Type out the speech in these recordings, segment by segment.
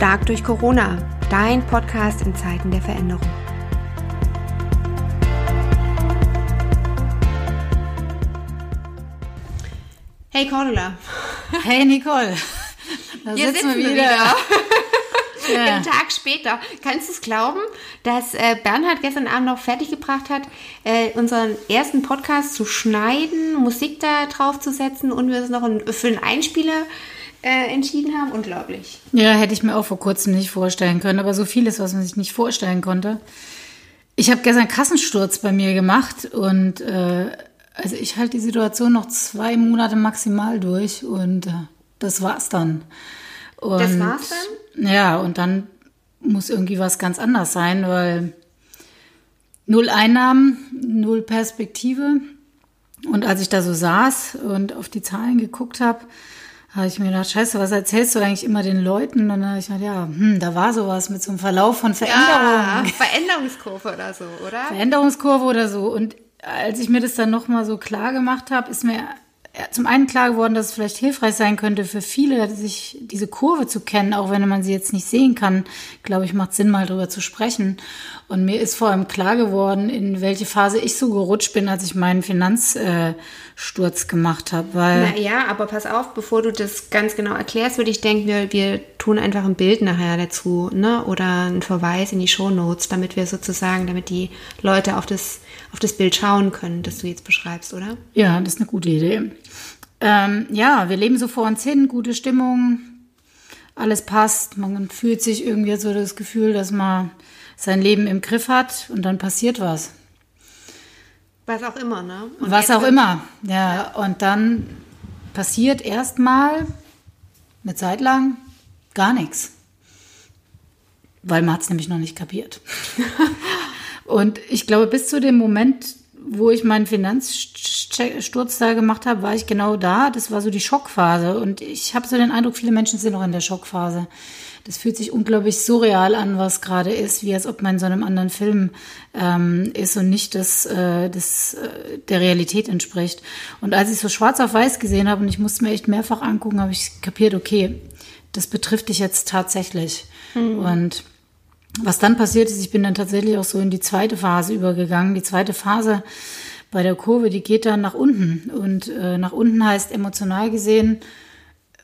Stark durch Corona, dein Podcast in Zeiten der Veränderung. Hey Cordula. Hey Nicole. Da Hier sitzen wir wieder. wieder. ja. Einen Tag später. Kannst du es glauben, dass äh, Bernhard gestern Abend noch fertiggebracht hat, äh, unseren ersten Podcast zu schneiden, Musik da drauf zu setzen und wir es noch für einen Einspieler äh, entschieden haben? Unglaublich. Ja, hätte ich mir auch vor kurzem nicht vorstellen können, aber so vieles, was man sich nicht vorstellen konnte. Ich habe gestern Kassensturz bei mir gemacht und äh, also ich halte die Situation noch zwei Monate maximal durch und äh, das war's dann. Und, das war's dann? Ja, und dann muss irgendwie was ganz anders sein, weil null Einnahmen, null Perspektive. Und als ich da so saß und auf die Zahlen geguckt habe, habe ich mir gedacht, scheiße, was erzählst du eigentlich immer den Leuten? Und dann habe ich gedacht, ja, hm, da war sowas mit so einem Verlauf von Veränderungen. Ja, Veränderungskurve oder so, oder? Veränderungskurve oder so. Und als ich mir das dann nochmal so klar gemacht habe, ist mir zum einen klar geworden, dass es vielleicht hilfreich sein könnte für viele, sich diese Kurve zu kennen, auch wenn man sie jetzt nicht sehen kann. Glaube ich, macht Sinn, mal drüber zu sprechen. Und mir ist vor allem klar geworden, in welche Phase ich so gerutscht bin, als ich meinen Finanzsturz gemacht habe. Weil Na ja, aber pass auf, bevor du das ganz genau erklärst, würde ich denken, wir, wir tun einfach ein Bild nachher dazu, ne? Oder einen Verweis in die Show Notes, damit wir sozusagen, damit die Leute auf das, auf das Bild schauen können, das du jetzt beschreibst, oder? Ja, das ist eine gute Idee. Ähm, ja, wir leben so vor uns hin, gute Stimmung, alles passt, man fühlt sich irgendwie so das Gefühl, dass man sein Leben im Griff hat und dann passiert was. Was auch immer, ne? Und was auch immer, ja. ja. Und dann passiert erstmal eine Zeit lang gar nichts. Weil man hat es nämlich noch nicht kapiert. und ich glaube, bis zu dem Moment, wo ich meinen Finanzsturz da gemacht habe, war ich genau da. Das war so die Schockphase. Und ich habe so den Eindruck, viele Menschen sind noch in der Schockphase das fühlt sich unglaublich surreal an, was gerade ist, wie als ob man in so einem anderen Film ähm, ist und nicht das, äh, das äh, der Realität entspricht. Und als ich so schwarz auf weiß gesehen habe und ich musste mir echt mehrfach angucken, habe ich kapiert, okay, das betrifft dich jetzt tatsächlich. Mhm. Und was dann passiert ist, ich bin dann tatsächlich auch so in die zweite Phase übergegangen. Die zweite Phase bei der Kurve, die geht dann nach unten. Und äh, nach unten heißt emotional gesehen,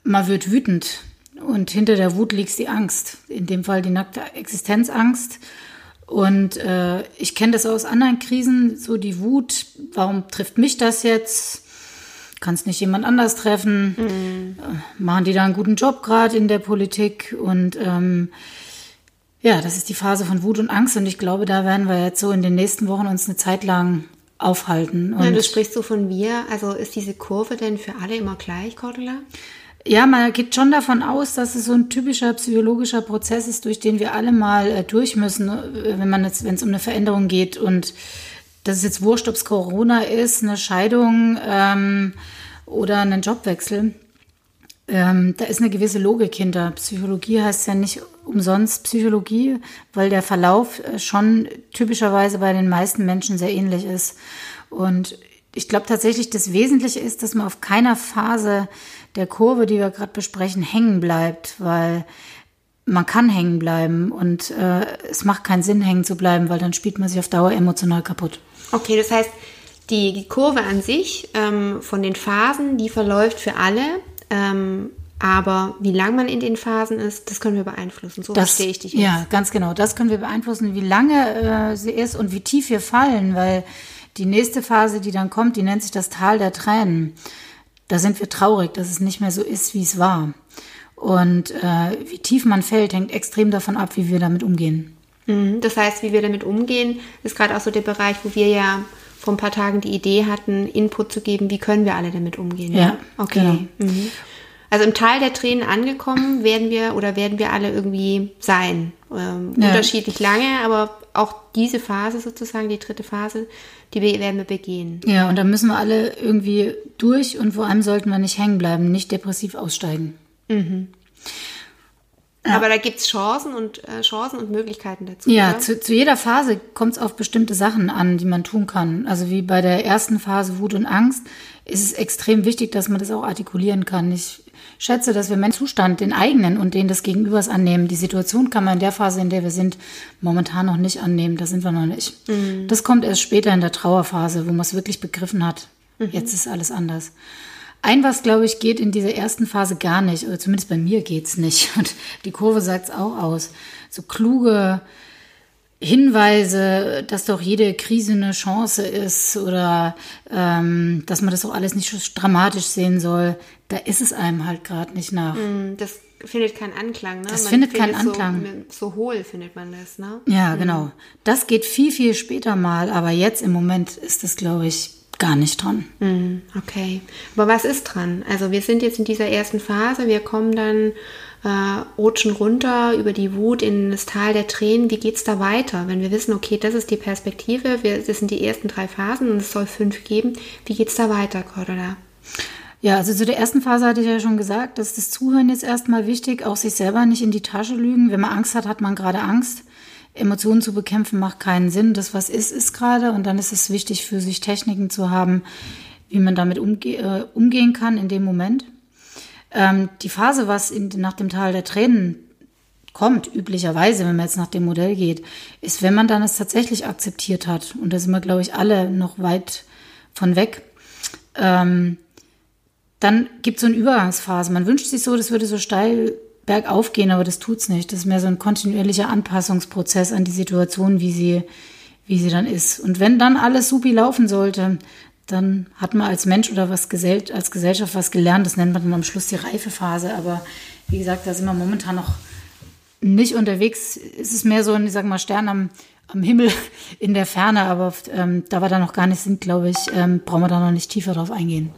man wird wütend. Und hinter der Wut liegt die Angst. In dem Fall die nackte Existenzangst. Und äh, ich kenne das aus anderen Krisen, so die Wut, warum trifft mich das jetzt? Kann es nicht jemand anders treffen? Mhm. Äh, machen die da einen guten Job gerade in der Politik? Und ähm, ja, das ist die Phase von Wut und Angst. Und ich glaube, da werden wir jetzt so in den nächsten Wochen uns eine Zeit lang aufhalten. Und ja, du sprichst so von wir. Also ist diese Kurve denn für alle immer gleich, Cordula? Ja, man geht schon davon aus, dass es so ein typischer psychologischer Prozess ist, durch den wir alle mal äh, durch müssen, äh, wenn man jetzt, wenn es um eine Veränderung geht. Und das ist jetzt wurscht, ob es Corona ist, eine Scheidung ähm, oder einen Jobwechsel. Ähm, da ist eine gewisse Logik hinter. Psychologie heißt ja nicht umsonst Psychologie, weil der Verlauf äh, schon typischerweise bei den meisten Menschen sehr ähnlich ist. Und ich glaube tatsächlich, das Wesentliche ist, dass man auf keiner Phase der Kurve, die wir gerade besprechen, hängen bleibt, weil man kann hängen bleiben und äh, es macht keinen Sinn, hängen zu bleiben, weil dann spielt man sich auf Dauer emotional kaputt. Okay, das heißt, die, Kurve an sich ähm, von den Phasen, die verläuft für alle. Ähm, aber wie lang man in den Phasen ist, das können wir beeinflussen. So das, verstehe ich dich jetzt. Ja, ganz genau. Das können wir beeinflussen, wie lange äh, sie ist und wie tief wir fallen, weil die nächste Phase, die dann kommt, die nennt sich das Tal der Tränen. Da sind wir traurig, dass es nicht mehr so ist, wie es war. Und äh, wie tief man fällt, hängt extrem davon ab, wie wir damit umgehen. Mhm. Das heißt, wie wir damit umgehen, ist gerade auch so der Bereich, wo wir ja vor ein paar Tagen die Idee hatten, Input zu geben, wie können wir alle damit umgehen. Ja, ja? okay. Genau. Mhm. Also im Tal der Tränen angekommen werden wir oder werden wir alle irgendwie sein. Ähm, ja. Unterschiedlich lange, aber auch diese Phase sozusagen, die dritte Phase, die werden wir begehen. Ja, und da müssen wir alle irgendwie durch und vor allem sollten wir nicht hängen bleiben, nicht depressiv aussteigen. Mhm. Ja. Aber da gibt es Chancen und äh, Chancen und Möglichkeiten dazu. Ja, zu, zu, jeder Phase kommt es auf bestimmte Sachen an, die man tun kann. Also wie bei der ersten Phase Wut und Angst ist es extrem wichtig, dass man das auch artikulieren kann. Ich schätze, dass wir meinen Zustand, den eigenen und den des Gegenübers annehmen. Die Situation kann man in der Phase, in der wir sind, momentan noch nicht annehmen. Da sind wir noch nicht. Mhm. Das kommt erst später in der Trauerphase, wo man es wirklich begriffen hat. Mhm. Jetzt ist alles anders. Ein was, glaube ich, geht in dieser ersten Phase gar nicht, oder zumindest bei mir geht es nicht. Und die Kurve sagt es auch aus. So kluge Hinweise, dass doch jede Krise eine Chance ist oder ähm, dass man das auch alles nicht so dramatisch sehen soll, da ist es einem halt gerade nicht nach. Mm, das findet keinen Anklang, ne? Das man findet keinen Anklang. So, so, hohl findet man das, ne? Ja, genau. Das geht viel, viel später mal, aber jetzt im Moment ist das, glaube ich, gar nicht dran. Mhm, okay. Aber was ist dran? Also wir sind jetzt in dieser ersten Phase, wir kommen dann, äh, rutschen runter über die Wut in das Tal der Tränen. Wie geht es da weiter? Wenn wir wissen, okay, das ist die Perspektive, wir, das sind die ersten drei Phasen und es soll fünf geben. Wie geht es da weiter, Cordula? Ja, also zu der ersten Phase hatte ich ja schon gesagt, dass das Zuhören jetzt erstmal wichtig, auch sich selber nicht in die Tasche lügen. Wenn man Angst hat, hat man gerade Angst. Emotionen zu bekämpfen macht keinen Sinn. Das, was ist, ist gerade. Und dann ist es wichtig, für sich Techniken zu haben, wie man damit umge äh, umgehen kann in dem Moment. Ähm, die Phase, was in, nach dem Tal der Tränen kommt, üblicherweise, wenn man jetzt nach dem Modell geht, ist, wenn man dann es tatsächlich akzeptiert hat. Und da sind wir, glaube ich, alle noch weit von weg. Ähm, dann gibt es so eine Übergangsphase. Man wünscht sich so, das würde so steil bergauf gehen, aber das tut's nicht. Das ist mehr so ein kontinuierlicher Anpassungsprozess an die Situation, wie sie, wie sie dann ist. Und wenn dann alles supi laufen sollte, dann hat man als Mensch oder was als Gesellschaft was gelernt. Das nennt man dann am Schluss die Reifephase. Aber wie gesagt, da sind wir momentan noch nicht unterwegs. Es ist mehr so ein, ich sag mal, Stern am, am Himmel in der Ferne. Aber ähm, da wir da noch gar nicht sind, glaube ich, ähm, brauchen wir da noch nicht tiefer drauf eingehen.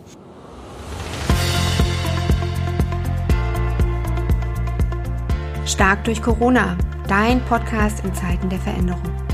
Stark durch Corona, dein Podcast in Zeiten der Veränderung.